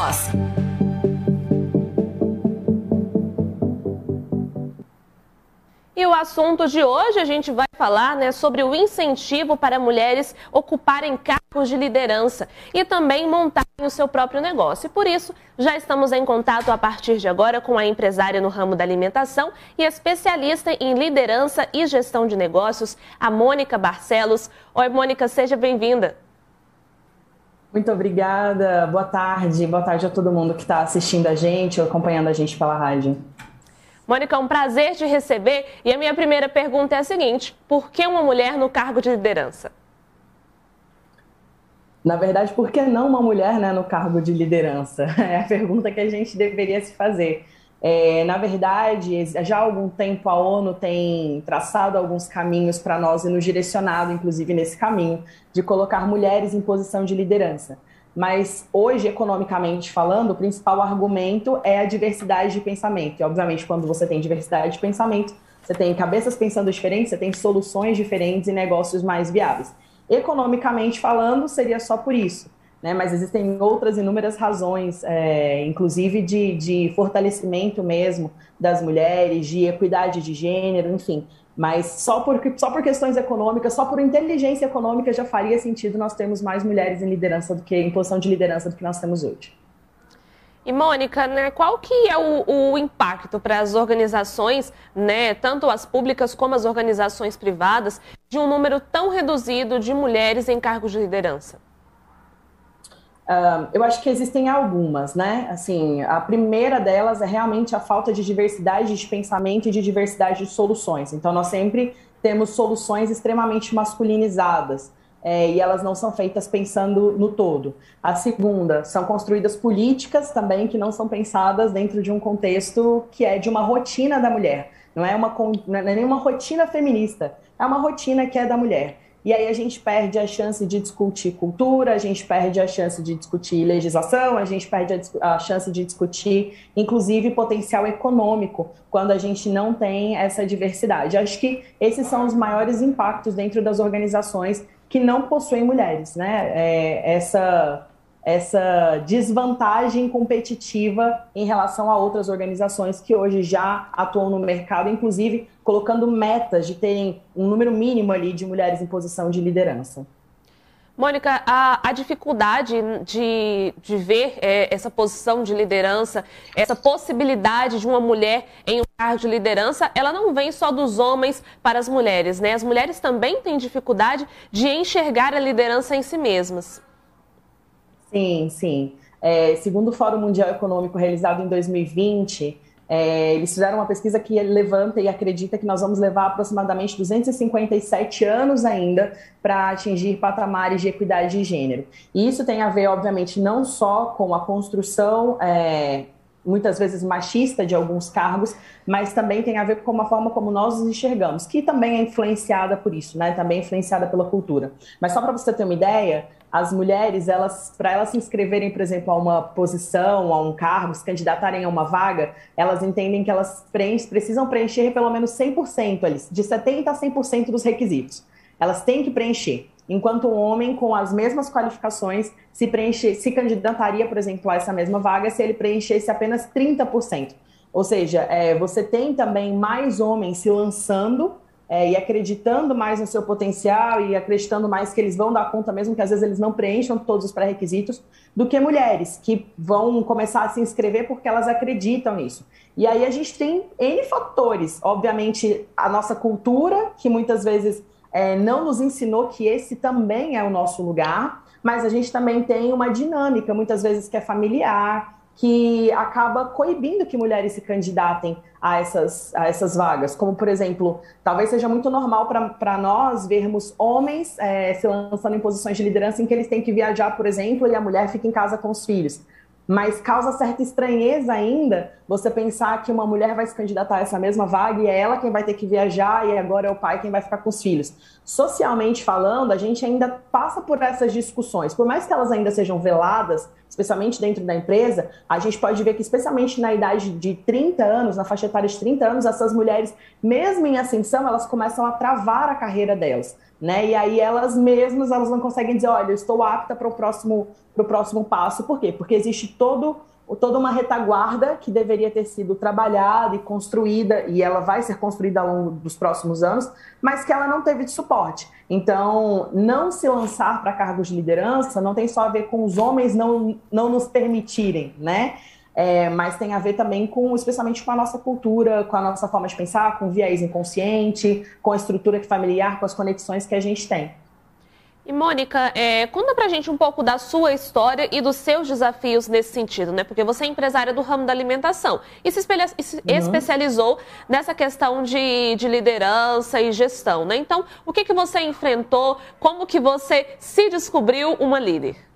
Voz. E o assunto de hoje a gente vai falar né, sobre o incentivo para mulheres ocuparem cargos de liderança e também montarem o seu próprio negócio. E por isso, já estamos em contato a partir de agora com a empresária no ramo da alimentação e especialista em liderança e gestão de negócios, a Mônica Barcelos. Oi, Mônica, seja bem-vinda. Muito obrigada, boa tarde, boa tarde a todo mundo que está assistindo a gente ou acompanhando a gente pela rádio. Mônica, é um prazer te receber. E a minha primeira pergunta é a seguinte: por que uma mulher no cargo de liderança? Na verdade, por que não uma mulher né, no cargo de liderança? É a pergunta que a gente deveria se fazer. É, na verdade, já há algum tempo a ONU tem traçado alguns caminhos para nós e nos direcionado, inclusive, nesse caminho de colocar mulheres em posição de liderança. Mas hoje, economicamente falando, o principal argumento é a diversidade de pensamento. E, obviamente, quando você tem diversidade de pensamento, você tem cabeças pensando diferentes, você tem soluções diferentes e negócios mais viáveis. Economicamente falando, seria só por isso. Né? Mas existem outras inúmeras razões, é, inclusive de, de fortalecimento mesmo das mulheres, de equidade de gênero, enfim. Mas só por, só por questões econômicas, só por inteligência econômica já faria sentido nós termos mais mulheres em liderança do que em posição de liderança do que nós temos hoje. E Mônica, né, qual que é o, o impacto para as organizações, né, tanto as públicas como as organizações privadas, de um número tão reduzido de mulheres em cargos de liderança? Eu acho que existem algumas, né? Assim, a primeira delas é realmente a falta de diversidade de pensamento e de diversidade de soluções. Então, nós sempre temos soluções extremamente masculinizadas. É, e elas não são feitas pensando no todo. A segunda, são construídas políticas também que não são pensadas dentro de um contexto que é de uma rotina da mulher. Não é, uma, não é nenhuma rotina feminista, é uma rotina que é da mulher. E aí a gente perde a chance de discutir cultura, a gente perde a chance de discutir legislação, a gente perde a, a, chance de discutir, inclusive, potencial econômico, quando a gente não tem essa diversidade. Acho que esses são os maiores impactos dentro das organizações que não possuem mulheres, né? É, essa essa desvantagem competitiva em relação a outras organizações que hoje já atuam no mercado, inclusive colocando metas de terem um número mínimo ali de mulheres em posição de liderança. Mônica, a, a dificuldade de, de ver é, essa posição de liderança, essa possibilidade de uma mulher em um cargo de liderança, ela não vem só dos homens para as mulheres, né? As mulheres também têm dificuldade de enxergar a liderança em si mesmas. Sim, sim. É, segundo o Fórum Mundial Econômico realizado em 2020, é, eles fizeram uma pesquisa que levanta e acredita que nós vamos levar aproximadamente 257 anos ainda para atingir patamares de equidade de gênero. E isso tem a ver, obviamente, não só com a construção. É, muitas vezes machista de alguns cargos, mas também tem a ver com a forma como nós os enxergamos, que também é influenciada por isso, né? Também é influenciada pela cultura. Mas só para você ter uma ideia, as mulheres, elas, para elas se inscreverem, por exemplo, a uma posição, a um cargo, se candidatarem a uma vaga, elas entendem que elas preenche, precisam preencher pelo menos 100% ali, de 70% a 100% dos requisitos. Elas têm que preencher. Enquanto um homem com as mesmas qualificações se preencher, se candidataria, por exemplo, a essa mesma vaga se ele preenchesse apenas 30%. Ou seja, é, você tem também mais homens se lançando é, e acreditando mais no seu potencial e acreditando mais que eles vão dar conta, mesmo que às vezes eles não preencham todos os pré-requisitos, do que mulheres que vão começar a se inscrever porque elas acreditam nisso. E aí a gente tem N fatores. Obviamente, a nossa cultura, que muitas vezes é, não nos ensinou que esse também é o nosso lugar, mas a gente também tem uma dinâmica, muitas vezes que é familiar, que acaba coibindo que mulheres se candidatem a essas, a essas vagas. Como, por exemplo, talvez seja muito normal para nós vermos homens é, se lançando em posições de liderança em que eles têm que viajar, por exemplo, e a mulher fica em casa com os filhos. Mas causa certa estranheza ainda você pensar que uma mulher vai se candidatar a essa mesma vaga e é ela quem vai ter que viajar e agora é o pai quem vai ficar com os filhos. Socialmente falando, a gente ainda passa por essas discussões. Por mais que elas ainda sejam veladas, especialmente dentro da empresa, a gente pode ver que, especialmente na idade de 30 anos, na faixa etária de 30 anos, essas mulheres, mesmo em ascensão, elas começam a travar a carreira delas. Né? E aí elas mesmas elas não conseguem dizer, olha, eu estou apta para o próximo, próximo passo. Por quê? Porque existe todo toda uma retaguarda que deveria ter sido trabalhada e construída, e ela vai ser construída ao longo dos próximos anos, mas que ela não teve de suporte. Então, não se lançar para cargos de liderança não tem só a ver com os homens não, não nos permitirem, né? É, mas tem a ver também com, especialmente com a nossa cultura, com a nossa forma de pensar, com o viés inconsciente, com a estrutura familiar, com as conexões que a gente tem. E Mônica, é, conta pra gente um pouco da sua história e dos seus desafios nesse sentido, né? Porque você é empresária do ramo da alimentação e se, espelha, se uhum. especializou nessa questão de, de, liderança e gestão, né? Então, o que, que você enfrentou? Como que você se descobriu uma líder?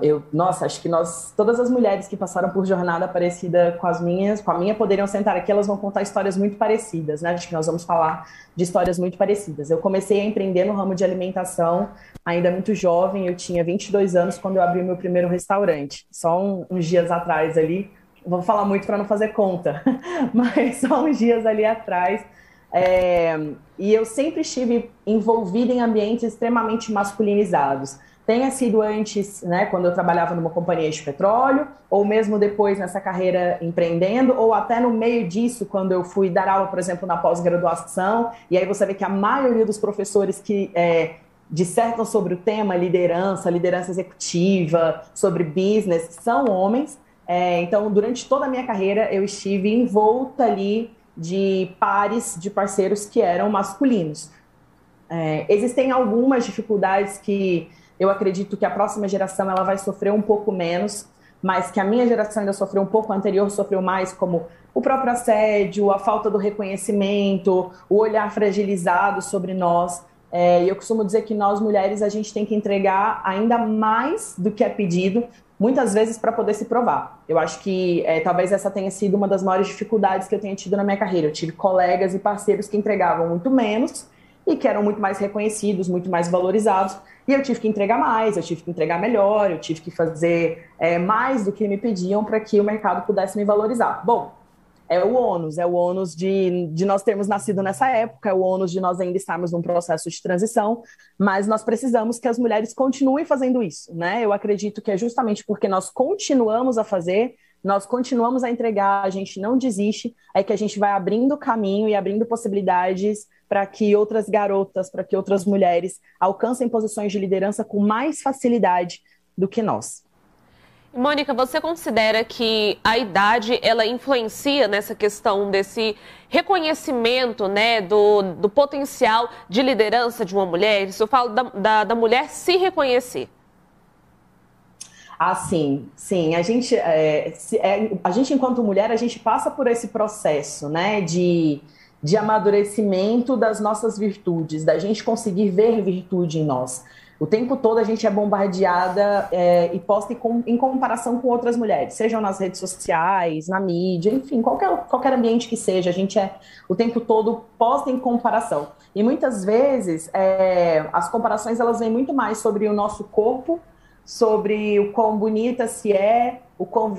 Eu, nossa, acho que nós, todas as mulheres que passaram por jornada parecida com as minhas, com a minha, poderiam sentar aqui, elas vão contar histórias muito parecidas, né? Acho que nós vamos falar de histórias muito parecidas. Eu comecei a empreender no ramo de alimentação ainda muito jovem, eu tinha 22 anos quando eu abri meu primeiro restaurante, só um, uns dias atrás ali. Vou falar muito para não fazer conta, mas só uns dias ali atrás. É, e eu sempre estive envolvida em ambientes extremamente masculinizados tenha sido antes, né, quando eu trabalhava numa companhia de petróleo, ou mesmo depois nessa carreira empreendendo, ou até no meio disso, quando eu fui dar aula, por exemplo, na pós-graduação, e aí você vê que a maioria dos professores que é, dissertam sobre o tema liderança, liderança executiva, sobre business, são homens. É, então, durante toda a minha carreira, eu estive envolta ali de pares de parceiros que eram masculinos. É, existem algumas dificuldades que eu acredito que a próxima geração ela vai sofrer um pouco menos, mas que a minha geração ainda sofreu um pouco, a anterior sofreu mais, como o próprio assédio, a falta do reconhecimento, o olhar fragilizado sobre nós. É, eu costumo dizer que nós mulheres a gente tem que entregar ainda mais do que é pedido, muitas vezes para poder se provar. Eu acho que é, talvez essa tenha sido uma das maiores dificuldades que eu tenha tido na minha carreira. Eu tive colegas e parceiros que entregavam muito menos e que eram muito mais reconhecidos, muito mais valorizados. E eu tive que entregar mais, eu tive que entregar melhor, eu tive que fazer é, mais do que me pediam para que o mercado pudesse me valorizar. Bom, é o ônus, é o ônus de, de nós termos nascido nessa época, é o ônus de nós ainda estarmos num processo de transição, mas nós precisamos que as mulheres continuem fazendo isso, né? Eu acredito que é justamente porque nós continuamos a fazer, nós continuamos a entregar, a gente não desiste, é que a gente vai abrindo caminho e abrindo possibilidades para que outras garotas, para que outras mulheres alcancem posições de liderança com mais facilidade do que nós. Mônica, você considera que a idade ela influencia nessa questão desse reconhecimento né, do, do potencial de liderança de uma mulher? Isso eu falo da, da, da mulher se reconhecer. Ah, sim, sim. A gente, é, se, é, a gente, enquanto mulher, a gente passa por esse processo, né, de de amadurecimento das nossas virtudes, da gente conseguir ver virtude em nós. O tempo todo a gente é bombardeada é, e posta em, em, comparação com outras mulheres, sejam nas redes sociais, na mídia, enfim, qualquer, qualquer ambiente que seja, a gente é o tempo todo posta em comparação. E muitas vezes é, as comparações elas vêm muito mais sobre o nosso corpo, sobre o quão bonita se é, o quão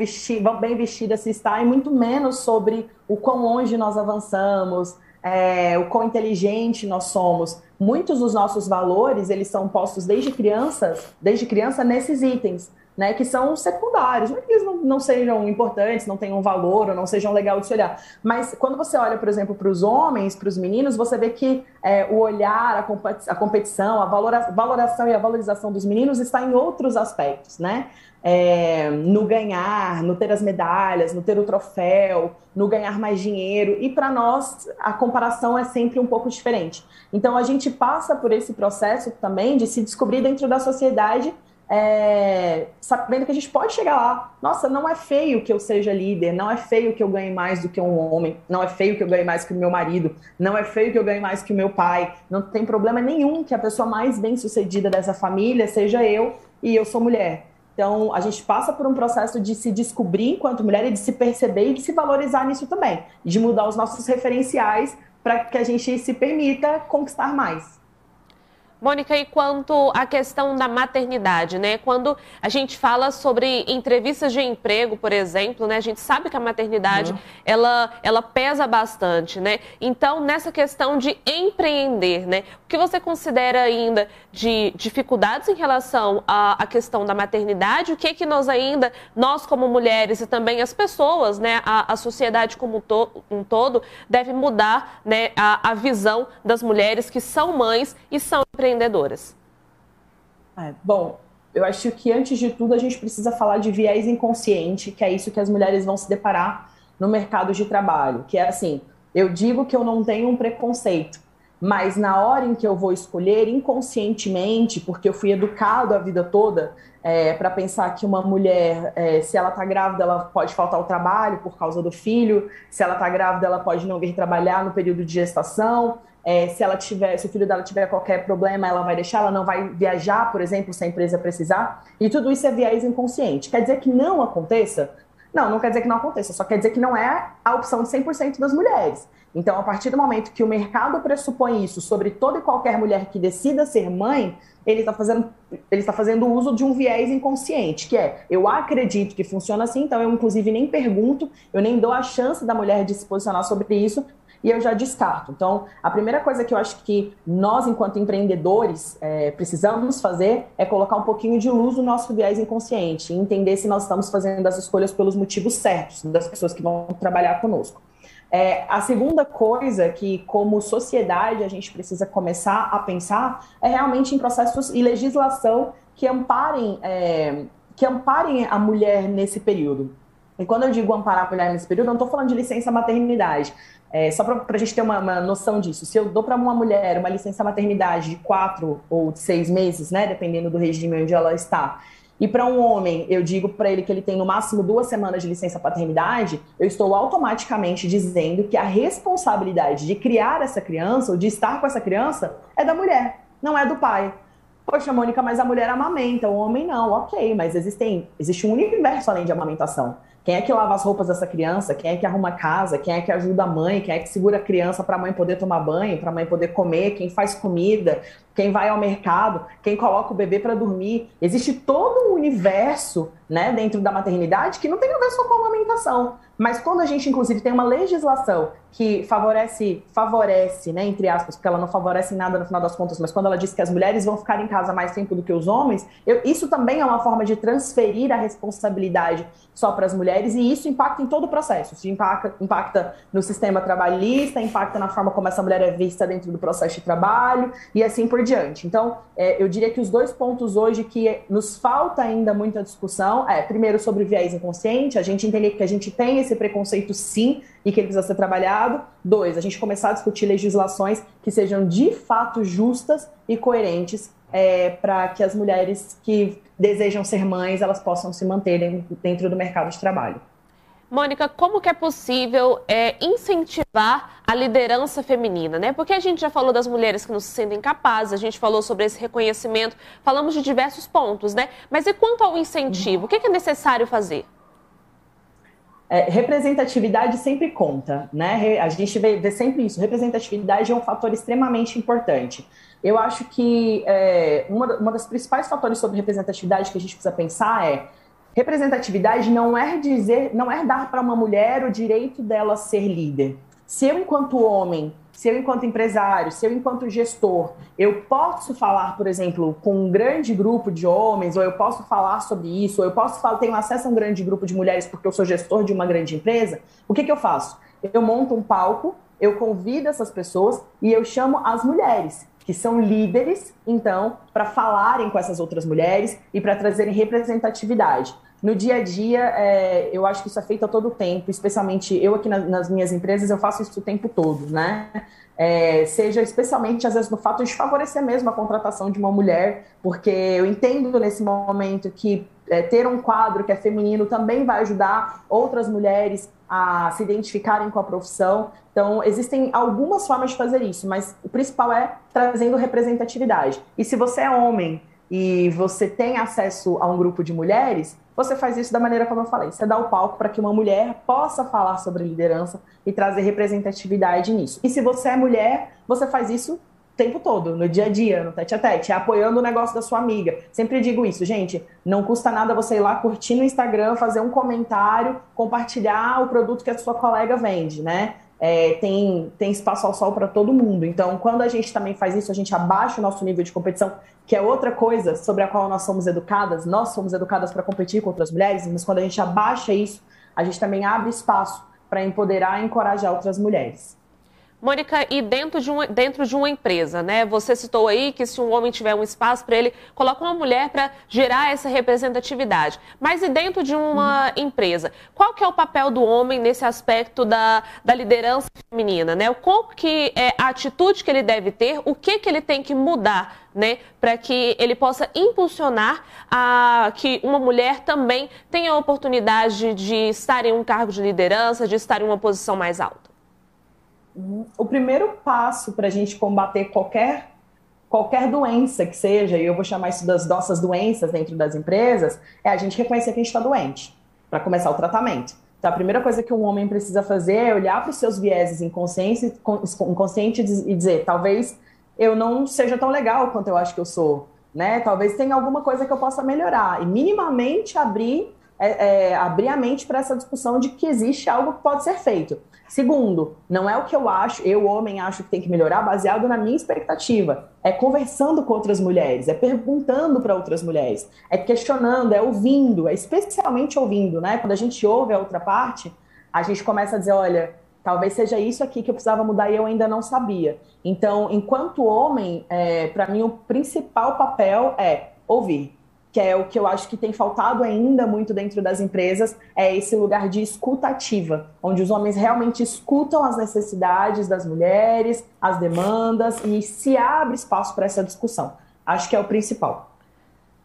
bem vestida se está, e muito menos sobre o quão longe nós avançamos, é, o quão inteligente nós somos. Muitos dos nossos valores, eles são postos desde crianças, desde criança nesses itens né, que são secundários. Não é que eles não, não, sejam importantes, não tenham valor ou não sejam legal de se olhar. Mas quando você olha, por exemplo, para os homens, para os meninos, você vê que é, o olhar, a, competi a competição, a valora valoração e a valorização dos meninos está em outros aspectos, né? É, no ganhar, no ter as medalhas, no ter o troféu, no ganhar mais dinheiro. E para nós, a comparação é sempre um pouco diferente. Então, a gente passa por esse processo também de se descobrir dentro da sociedade é, sabendo que a gente pode chegar lá. Nossa, não é feio que eu seja líder, não é feio que eu ganhe mais do que um homem, não é feio que eu ganhe mais que o meu marido, não é feio que eu ganhe mais que o meu pai. Não tem problema nenhum que a pessoa mais bem sucedida dessa família seja eu e eu sou mulher. Então, a gente passa por um processo de se descobrir enquanto mulher e de se perceber e de se valorizar nisso também, de mudar os nossos referenciais para que a gente se permita conquistar mais. Mônica, e quanto à questão da maternidade, né? Quando a gente fala sobre entrevistas de emprego, por exemplo, né? A gente sabe que a maternidade, uhum. ela, ela pesa bastante, né? Então, nessa questão de empreender, né? O que você considera ainda de dificuldades em relação à, à questão da maternidade? O que é que nós ainda, nós como mulheres e também as pessoas, né? A, a sociedade como to, um todo, deve mudar, né? A, a visão das mulheres que são mães e são empreendedoras empreendedoras? É, bom, eu acho que antes de tudo a gente precisa falar de viés inconsciente, que é isso que as mulheres vão se deparar no mercado de trabalho, que é assim, eu digo que eu não tenho um preconceito, mas na hora em que eu vou escolher inconscientemente, porque eu fui educado a vida toda é, para pensar que uma mulher, é, se ela está grávida, ela pode faltar ao trabalho por causa do filho, se ela está grávida, ela pode não vir trabalhar no período de gestação, é, se ela tiver, se o filho dela tiver qualquer problema, ela vai deixar, ela não vai viajar, por exemplo, se a empresa precisar. E tudo isso é viés inconsciente. Quer dizer que não aconteça? Não, não quer dizer que não aconteça, só quer dizer que não é a opção de 100% das mulheres. Então, a partir do momento que o mercado pressupõe isso sobre toda e qualquer mulher que decida ser mãe, ele está fazendo, ele está fazendo uso de um viés inconsciente, que é eu acredito que funciona assim, então eu inclusive nem pergunto, eu nem dou a chance da mulher de se posicionar sobre isso, e eu já descarto. Então, a primeira coisa que eu acho que nós, enquanto empreendedores, é, precisamos fazer é colocar um pouquinho de luz no nosso viés inconsciente, entender se nós estamos fazendo as escolhas pelos motivos certos das pessoas que vão trabalhar conosco. É, a segunda coisa que, como sociedade, a gente precisa começar a pensar é realmente em processos e legislação que amparem, é, que amparem a mulher nesse período. E quando eu digo amparar a mulher nesse período, eu não estou falando de licença maternidade. É, só para a gente ter uma, uma, noção disso, se eu dou para uma mulher uma licença maternidade de quatro ou de seis meses, né, dependendo do regime onde ela está, e para um homem eu digo para ele que ele tem no máximo duas semanas de licença paternidade, eu estou automaticamente dizendo que a responsabilidade de criar essa criança ou de estar com essa criança é da mulher, não é do pai. Poxa, Mônica, mas a mulher amamenta, o homem não. Ok, mas existem, existe um universo além de amamentação. Quem é que lava as roupas dessa criança? Quem é que arruma a casa? Quem é que ajuda a mãe? Quem é que segura a criança para a mãe poder tomar banho, para a mãe poder comer? Quem faz comida? Quem vai ao mercado? Quem coloca o bebê para dormir? Existe todo um universo, né, dentro da maternidade que não tem a ver só com a amamentação. Mas quando a gente, inclusive, tem uma legislação que favorece, favorece, né, entre aspas, porque ela não favorece nada no final das contas, mas quando ela diz que as mulheres vão ficar em casa mais tempo do que os homens, eu, isso também é uma forma de transferir a responsabilidade só para as mulheres e isso impacta em todo o processo. Isso impacta, impacta no sistema trabalhista, impacta na forma como essa mulher é vista dentro do processo de trabalho e assim por diante. Então, é, eu diria que os dois pontos hoje que nos falta ainda muita discussão é, primeiro, sobre viés inconsciente, a gente entender que a gente tem esse preconceito sim e que ele precisa ser trabalhado. Dois, a gente começar a discutir legislações que sejam de fato justas e coerentes é, para que as mulheres que desejam ser mães elas possam se manterem dentro do mercado de trabalho. Mônica, como que é possível é, incentivar a liderança feminina, né? Porque a gente já falou das mulheres que não se sentem capazes, a gente falou sobre esse reconhecimento, falamos de diversos pontos, né? Mas e quanto ao incentivo, o que é necessário fazer? É, representatividade sempre conta, né? A gente vê, vê, sempre isso. Representatividade é um fator extremamente importante. Eu acho que é, uma, uma das principais fatores sobre representatividade que a gente precisa pensar é representatividade não é dizer, não é dar para uma mulher o direito dela ser líder. Se eu, enquanto homem, se eu, enquanto empresário, se eu, enquanto gestor, eu posso falar, por exemplo, com um grande grupo de homens, ou eu posso falar sobre isso, ou eu posso falar, tenho acesso a um grande grupo de mulheres porque eu sou gestor de uma grande empresa, o que, que eu faço? Eu monto um palco, eu convido essas pessoas e eu chamo as mulheres, que são líderes, então, para falarem com essas outras mulheres e para trazerem representatividade. No dia a dia, é, eu acho que isso é feito a todo tempo, especialmente eu aqui na, nas minhas empresas, eu faço isso o tempo todo, né? É, seja especialmente, às vezes, no fato de favorecer mesmo a contratação de uma mulher, porque eu entendo nesse momento que é, ter um quadro que é feminino também vai ajudar outras mulheres a se identificarem com a profissão. Então, existem algumas formas de fazer isso, mas o principal é trazendo representatividade. E se você é homem e você tem acesso a um grupo de mulheres, você faz isso da maneira como eu falei. Você dá o palco para que uma mulher possa falar sobre liderança e trazer representatividade nisso. E se você é mulher, você faz isso tempo todo, no dia a dia, no tete a tete, apoiando o negócio da sua amiga. Sempre digo isso, gente, não custa nada você ir lá curtir no Instagram, fazer um comentário, compartilhar o produto que a sua colega vende, né? É, tem, tem espaço ao sol para todo mundo. Então, quando a gente também faz isso, a gente abaixa o nosso nível de competição, que é outra coisa sobre a qual nós somos educadas. Nós somos educadas para competir com outras mulheres, mas quando a gente abaixa isso, a gente também abre espaço para empoderar e encorajar outras mulheres. Mônica, e dentro de, um, dentro de uma empresa, né? Você citou aí que se um homem tiver um espaço para ele, coloca uma mulher para gerar essa representatividade. Mas e dentro de uma empresa? Qual que é o papel do homem nesse aspecto da, da liderança feminina, né? Qual que é a atitude que ele deve ter? O que que ele tem que mudar, né? Para que ele possa impulsionar a que uma mulher também tenha a oportunidade de estar em um cargo de liderança, de estar em uma posição mais alta? O primeiro passo para a gente combater qualquer, qualquer doença que seja, e eu vou chamar isso das nossas doenças dentro das empresas, é a gente reconhecer que a gente está doente, para começar o tratamento. Então, a primeira coisa que um homem precisa fazer é olhar para os seus vieses inconscientes, inconscientes e dizer: talvez eu não seja tão legal quanto eu acho que eu sou, né? Talvez tenha alguma coisa que eu possa melhorar e minimamente abrir é, é, abrir a mente para essa discussão de que existe algo que pode ser feito. Segundo, não é o que eu acho, eu, homem, acho que tem que melhorar baseado na minha expectativa. É conversando com outras mulheres, é perguntando para outras mulheres, é questionando, é ouvindo, é especialmente ouvindo, né? Quando a gente ouve a outra parte, a gente começa a dizer, olha, talvez seja isso aqui que eu precisava mudar e eu ainda não sabia. Então, enquanto homem, é, para mim o principal papel é ouvir que é o que eu acho que tem faltado ainda muito dentro das empresas, é esse lugar de escutativa, onde os homens realmente escutam as necessidades das mulheres, as demandas e se abre espaço para essa discussão. Acho que é o principal.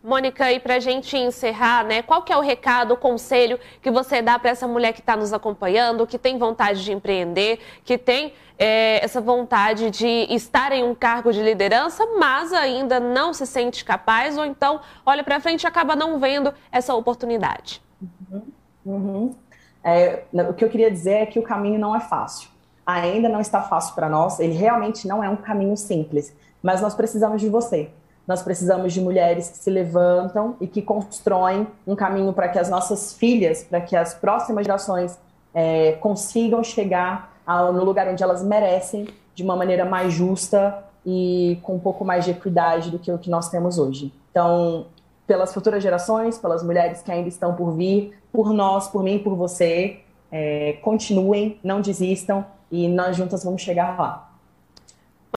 Mônica, e para a gente encerrar, né, qual que é o recado, o conselho que você dá para essa mulher que está nos acompanhando, que tem vontade de empreender, que tem é, essa vontade de estar em um cargo de liderança, mas ainda não se sente capaz, ou então olha para frente e acaba não vendo essa oportunidade? Uhum, uhum. É, o que eu queria dizer é que o caminho não é fácil. Ainda não está fácil para nós, ele realmente não é um caminho simples, mas nós precisamos de você nós precisamos de mulheres que se levantam e que constroem um caminho para que as nossas filhas, para que as próximas gerações é, consigam chegar ao, no lugar onde elas merecem, de uma maneira mais justa e com um pouco mais de equidade do que o que nós temos hoje. Então, pelas futuras gerações, pelas mulheres que ainda estão por vir, por nós, por mim, por você, é, continuem, não desistam e nós juntas vamos chegar lá.